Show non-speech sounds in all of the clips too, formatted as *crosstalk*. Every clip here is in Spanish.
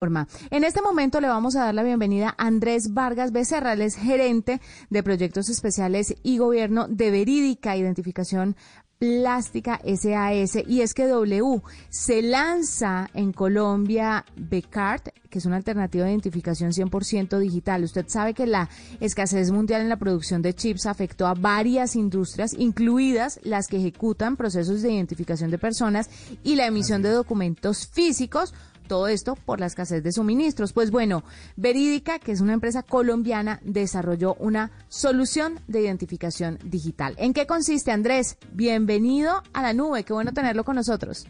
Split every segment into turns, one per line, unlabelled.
En este momento le vamos a dar la bienvenida a Andrés Vargas Becerra, él es gerente de proyectos especiales y gobierno de Verídica Identificación Plástica SAS y es que W se lanza en Colombia Becart, que es una alternativa de identificación 100% digital. Usted sabe que la escasez mundial en la producción de chips afectó a varias industrias, incluidas las que ejecutan procesos de identificación de personas y la emisión de documentos físicos todo esto por la escasez de suministros. Pues bueno, Verídica, que es una empresa colombiana, desarrolló una solución de identificación digital. ¿En qué consiste, Andrés? Bienvenido a la nube. Qué bueno tenerlo con nosotros.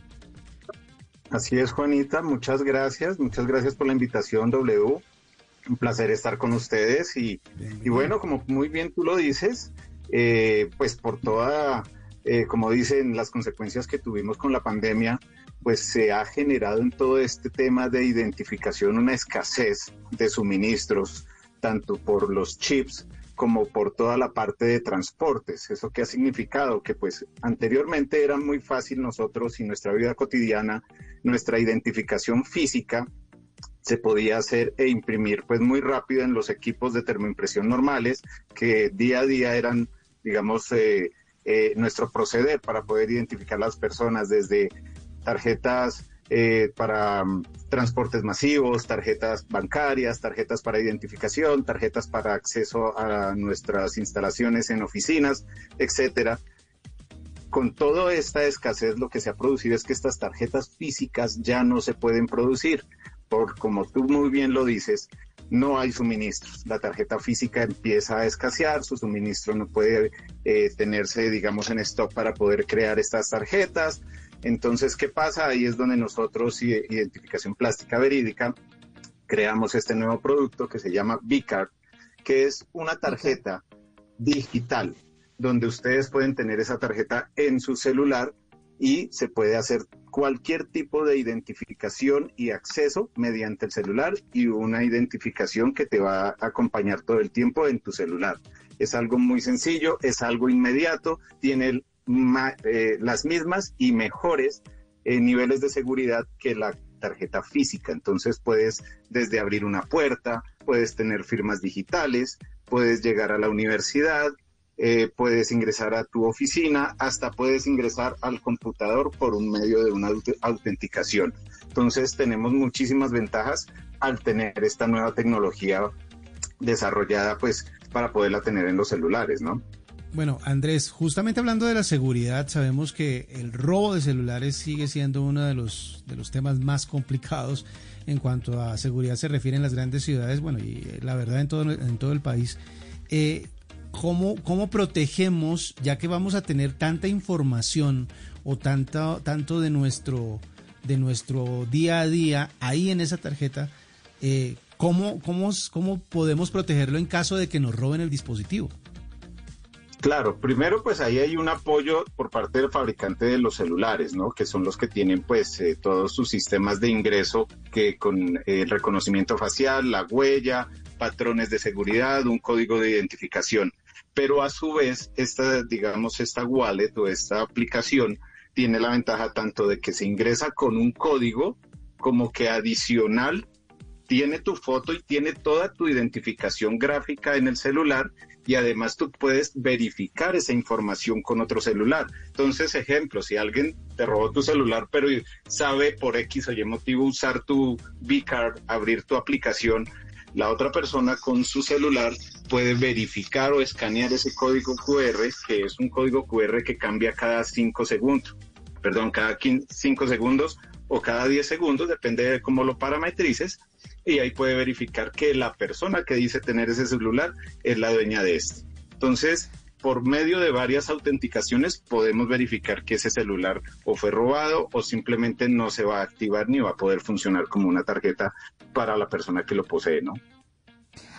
Así es, Juanita. Muchas gracias. Muchas gracias por la invitación, W. Un placer estar con ustedes. Y, bueno, como muy bien tú lo dices, eh, pues por toda, eh, como dicen, las consecuencias que tuvimos con la pandemia, pues se ha generado en todo este tema de identificación una escasez de suministros, tanto por los chips como por toda la parte de transportes. ¿Eso qué ha significado? Que pues anteriormente era muy fácil nosotros y nuestra vida cotidiana, nuestra identificación física se podía hacer e imprimir pues muy rápido en los equipos de termoimpresión normales que día a día eran, digamos, eh, eh, nuestro proceder para poder identificar las personas desde tarjetas eh, para mm, transportes masivos, tarjetas bancarias, tarjetas para identificación, tarjetas para acceso a nuestras instalaciones en oficinas, etcétera. Con toda esta escasez, lo que se ha producido es que estas tarjetas físicas ya no se pueden producir, por como tú muy bien lo dices, no hay suministros. La tarjeta física empieza a escasear, su suministro no puede eh, tenerse, digamos, en stock para poder crear estas tarjetas. Entonces, ¿qué pasa? Ahí es donde nosotros, Identificación Plástica Verídica, creamos este nuevo producto que se llama V-Card, que es una tarjeta digital donde ustedes pueden tener esa tarjeta en su celular y se puede hacer cualquier tipo de identificación y acceso mediante el celular y una identificación que te va a acompañar todo el tiempo en tu celular. Es algo muy sencillo, es algo inmediato, tiene eh, las mismas y mejores eh, niveles de seguridad que la tarjeta física. Entonces puedes desde abrir una puerta, puedes tener firmas digitales, puedes llegar a la universidad, eh, puedes ingresar a tu oficina, hasta puedes ingresar al computador por un medio de una autenticación. Entonces tenemos muchísimas ventajas al tener esta nueva tecnología desarrollada pues para poderla tener en los celulares, ¿no?
Bueno, Andrés, justamente hablando de la seguridad, sabemos que el robo de celulares sigue siendo uno de los, de los temas más complicados en cuanto a seguridad se refiere en las grandes ciudades, bueno, y eh, la verdad en todo, en todo el país. Eh, ¿cómo, ¿Cómo protegemos, ya que vamos a tener tanta información o tanto, tanto de, nuestro, de nuestro día a día ahí en esa tarjeta, eh, ¿cómo, cómo, ¿cómo podemos protegerlo en caso de que nos roben el dispositivo?
Claro, primero pues ahí hay un apoyo por parte del fabricante de los celulares, ¿no? Que son los que tienen pues eh, todos sus sistemas de ingreso que con eh, el reconocimiento facial, la huella, patrones de seguridad, un código de identificación. Pero a su vez, esta, digamos, esta wallet o esta aplicación tiene la ventaja tanto de que se ingresa con un código como que adicional tiene tu foto y tiene toda tu identificación gráfica en el celular y además tú puedes verificar esa información con otro celular. Entonces, ejemplo, si alguien te robó tu celular, pero sabe por X o Y motivo usar tu V-Card, abrir tu aplicación, la otra persona con su celular puede verificar o escanear ese código QR, que es un código QR que cambia cada 5 segundos, perdón, cada 5 segundos o cada 10 segundos, depende de cómo lo parametrices, y ahí puede verificar que la persona que dice tener ese celular es la dueña de este. Entonces, por medio de varias autenticaciones podemos verificar que ese celular o fue robado o simplemente no se va a activar ni va a poder funcionar como una tarjeta para la persona que lo posee, ¿no?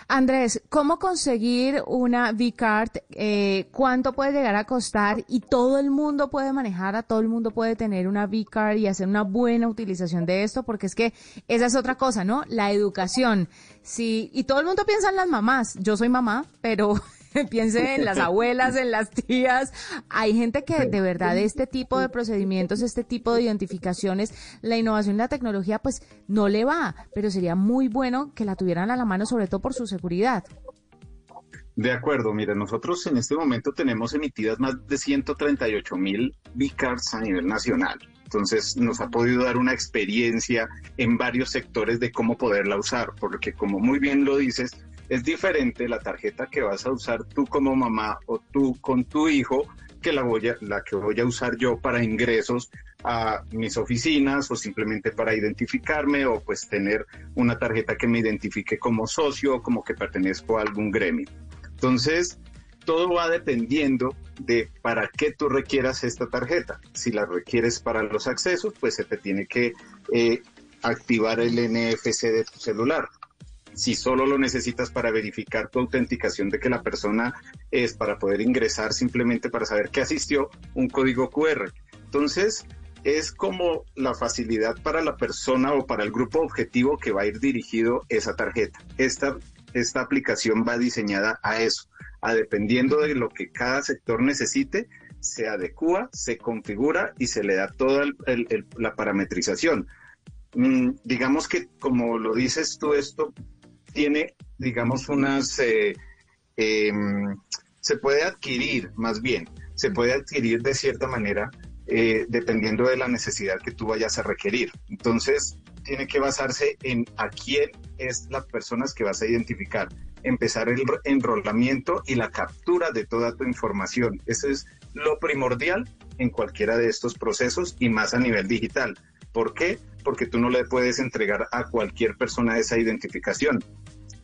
Andrés, ¿cómo conseguir una V-Card? Eh, ¿Cuánto puede llegar a costar? Y todo el mundo puede manejar, a todo el mundo puede tener una V-Card y hacer una buena utilización de esto, porque es que esa es otra cosa, ¿no? La educación. Sí, y todo el mundo piensa en las mamás. Yo soy mamá, pero *laughs* piense en las abuelas, en las tías. Hay gente que de verdad este tipo de procedimientos, este tipo de identificaciones, la innovación y la tecnología, pues no le va, pero sería muy bueno que la tuvieran a la mano, sobre todo por su seguridad.
De acuerdo, mira, nosotros en este momento tenemos emitidas más de 138 mil V-Cards a nivel nacional. Entonces nos ha podido dar una experiencia en varios sectores de cómo poderla usar, porque como muy bien lo dices, es diferente la tarjeta que vas a usar tú como mamá o tú con tu hijo que la, voy a, la que voy a usar yo para ingresos a mis oficinas o simplemente para identificarme o pues tener una tarjeta que me identifique como socio o como que pertenezco a algún gremio. Entonces, todo va dependiendo de para qué tú requieras esta tarjeta. Si la requieres para los accesos, pues se te tiene que eh, activar el NFC de tu celular. Si solo lo necesitas para verificar tu autenticación de que la persona es para poder ingresar simplemente para saber que asistió, un código QR. Entonces, es como la facilidad para la persona o para el grupo objetivo que va a ir dirigido esa tarjeta. Esta, esta aplicación va diseñada a eso a dependiendo de lo que cada sector necesite, se adecua, se configura y se le da toda la parametrización. Mm, digamos que, como lo dices tú, esto tiene, digamos, unas... Eh, em, se puede adquirir, más bien, se puede adquirir de cierta manera eh, dependiendo de la necesidad que tú vayas a requerir. Entonces, tiene que basarse en a quién es las personas que vas a identificar empezar el enrolamiento y la captura de toda tu información. Eso es lo primordial en cualquiera de estos procesos y más a nivel digital. ¿Por qué? Porque tú no le puedes entregar a cualquier persona esa identificación.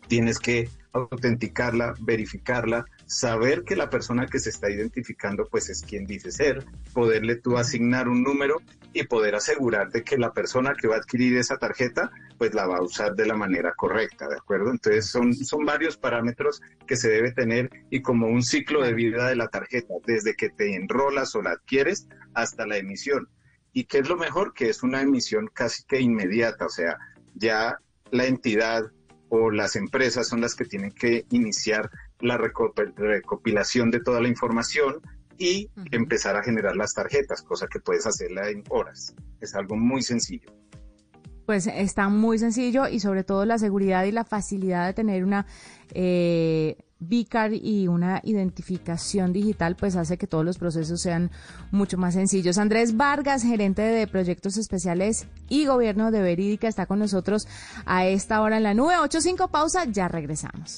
Tienes que autenticarla, verificarla, saber que la persona que se está identificando pues es quien dice ser, poderle tú asignar un número y poder asegurarte que la persona que va a adquirir esa tarjeta pues la va a usar de la manera correcta, ¿de acuerdo? Entonces son, son varios parámetros que se debe tener y como un ciclo de vida de la tarjeta, desde que te enrolas o la adquieres hasta la emisión. ¿Y qué es lo mejor? Que es una emisión casi que inmediata, o sea, ya la entidad o las empresas son las que tienen que iniciar la recopilación de toda la información y empezar a generar las tarjetas, cosa que puedes hacerla en horas. Es algo muy sencillo.
Pues está muy sencillo y sobre todo la seguridad y la facilidad de tener una eh, VCAR y una identificación digital, pues hace que todos los procesos sean mucho más sencillos. Andrés Vargas, gerente de proyectos especiales y gobierno de Verídica, está con nosotros a esta hora en la nube. 8.5 pausa, ya regresamos.